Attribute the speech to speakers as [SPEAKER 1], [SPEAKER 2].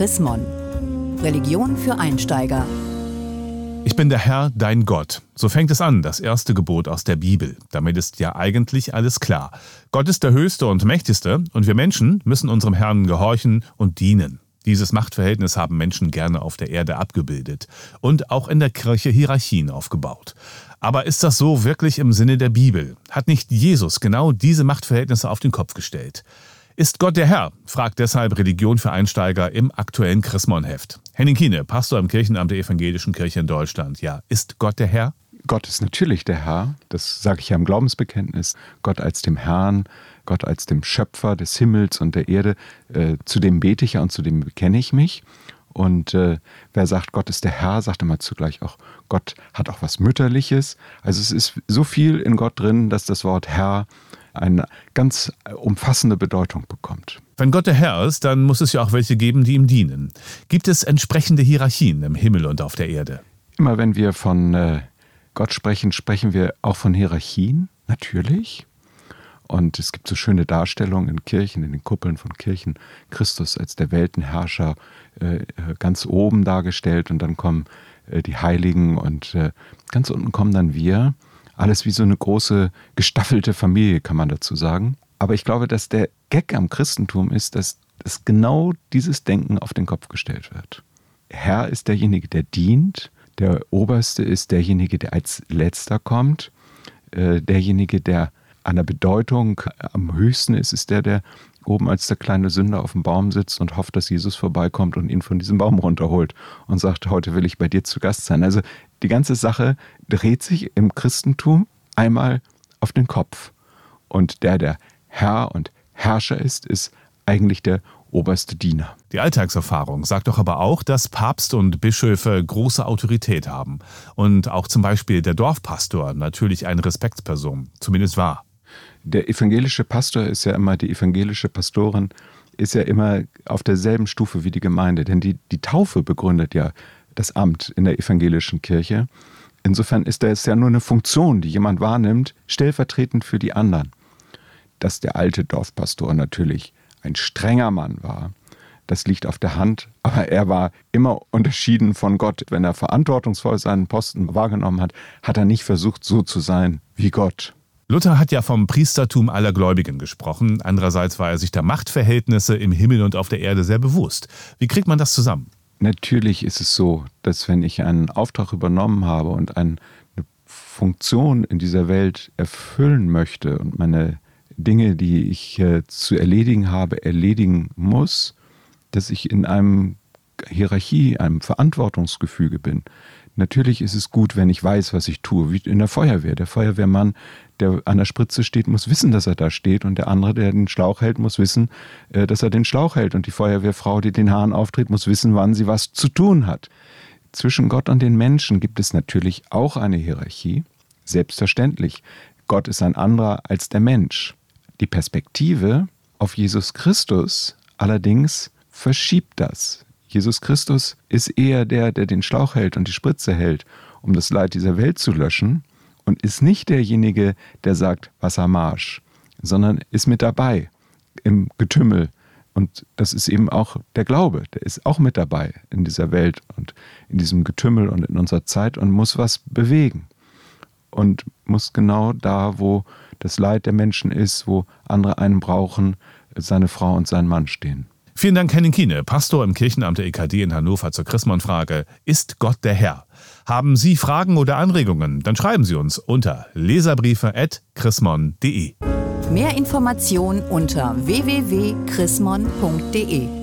[SPEAKER 1] Chrismon. Religion für Einsteiger.
[SPEAKER 2] Ich bin der Herr, dein Gott. So fängt es an, das erste Gebot aus der Bibel. Damit ist ja eigentlich alles klar. Gott ist der Höchste und Mächtigste und wir Menschen müssen unserem Herrn gehorchen und dienen. Dieses Machtverhältnis haben Menschen gerne auf der Erde abgebildet und auch in der Kirche Hierarchien aufgebaut. Aber ist das so wirklich im Sinne der Bibel? Hat nicht Jesus genau diese Machtverhältnisse auf den Kopf gestellt? Ist Gott der Herr? fragt deshalb Religion für Einsteiger im aktuellen Chrismon-Heft. Henning Kiene, Pastor im Kirchenamt der Evangelischen Kirche in Deutschland. Ja, ist Gott der Herr?
[SPEAKER 3] Gott ist natürlich der Herr, das sage ich ja im Glaubensbekenntnis. Gott als dem Herrn, Gott als dem Schöpfer des Himmels und der Erde, äh, zu dem bete ich ja und zu dem bekenne ich mich. Und äh, wer sagt, Gott ist der Herr, sagt immer zugleich auch, Gott hat auch was Mütterliches. Also es ist so viel in Gott drin, dass das Wort Herr eine ganz umfassende Bedeutung bekommt.
[SPEAKER 2] Wenn Gott der Herr ist, dann muss es ja auch welche geben, die ihm dienen. Gibt es entsprechende Hierarchien im Himmel und auf der Erde?
[SPEAKER 3] Immer wenn wir von äh, Gott sprechen, sprechen wir auch von Hierarchien, natürlich. Und es gibt so schöne Darstellungen in Kirchen, in den Kuppeln von Kirchen, Christus als der Weltenherrscher äh, äh ganz oben dargestellt und dann kommen äh, die Heiligen und äh, ganz unten kommen dann wir. Alles wie so eine große gestaffelte Familie, kann man dazu sagen. Aber ich glaube, dass der Gag am Christentum ist, dass, dass genau dieses Denken auf den Kopf gestellt wird. Herr ist derjenige, der dient, der Oberste ist derjenige, der als letzter kommt, äh, derjenige, der an der Bedeutung am höchsten ist, ist der, der oben als der kleine Sünder auf dem Baum sitzt und hofft, dass Jesus vorbeikommt und ihn von diesem Baum runterholt und sagt, heute will ich bei dir zu Gast sein. Also die ganze Sache dreht sich im Christentum einmal auf den Kopf. Und der, der Herr und Herrscher ist, ist eigentlich der oberste Diener.
[SPEAKER 2] Die Alltagserfahrung sagt doch aber auch, dass Papst und Bischöfe große Autorität haben. Und auch zum Beispiel der Dorfpastor natürlich eine Respektsperson, zumindest war.
[SPEAKER 3] Der evangelische Pastor ist ja immer, die evangelische Pastorin ist ja immer auf derselben Stufe wie die Gemeinde, denn die, die Taufe begründet ja das Amt in der evangelischen Kirche. Insofern ist das ja nur eine Funktion, die jemand wahrnimmt, stellvertretend für die anderen. Dass der alte Dorfpastor natürlich ein strenger Mann war, das liegt auf der Hand, aber er war immer unterschieden von Gott. Wenn er verantwortungsvoll seinen Posten wahrgenommen hat, hat er nicht versucht, so zu sein wie Gott.
[SPEAKER 2] Luther hat ja vom Priestertum aller Gläubigen gesprochen. Andererseits war er sich der Machtverhältnisse im Himmel und auf der Erde sehr bewusst. Wie kriegt man das zusammen?
[SPEAKER 3] Natürlich ist es so, dass wenn ich einen Auftrag übernommen habe und eine Funktion in dieser Welt erfüllen möchte und meine Dinge, die ich äh, zu erledigen habe, erledigen muss, dass ich in einem Hierarchie, einem Verantwortungsgefüge bin, Natürlich ist es gut, wenn ich weiß, was ich tue, wie in der Feuerwehr. Der Feuerwehrmann, der an der Spritze steht, muss wissen, dass er da steht. Und der andere, der den Schlauch hält, muss wissen, äh, dass er den Schlauch hält. Und die Feuerwehrfrau, die den Hahn auftritt, muss wissen, wann sie was zu tun hat. Zwischen Gott und den Menschen gibt es natürlich auch eine Hierarchie. Selbstverständlich. Gott ist ein anderer als der Mensch. Die Perspektive auf Jesus Christus allerdings verschiebt das. Jesus Christus ist eher der, der den Schlauch hält und die Spritze hält, um das Leid dieser Welt zu löschen, und ist nicht derjenige, der sagt Wassermarsch, sondern ist mit dabei im Getümmel. Und das ist eben auch der Glaube, der ist auch mit dabei in dieser Welt und in diesem Getümmel und in unserer Zeit und muss was bewegen. Und muss genau da, wo das Leid der Menschen ist, wo andere einen brauchen, seine Frau und sein Mann stehen.
[SPEAKER 2] Vielen Dank, Henning Kiene, Pastor im Kirchenamt der EKD in Hannover zur Chrismon-Frage. Ist Gott der Herr? Haben Sie Fragen oder Anregungen? Dann schreiben Sie uns unter leserbriefe.chrismon.de.
[SPEAKER 1] Mehr Informationen unter www.chrismon.de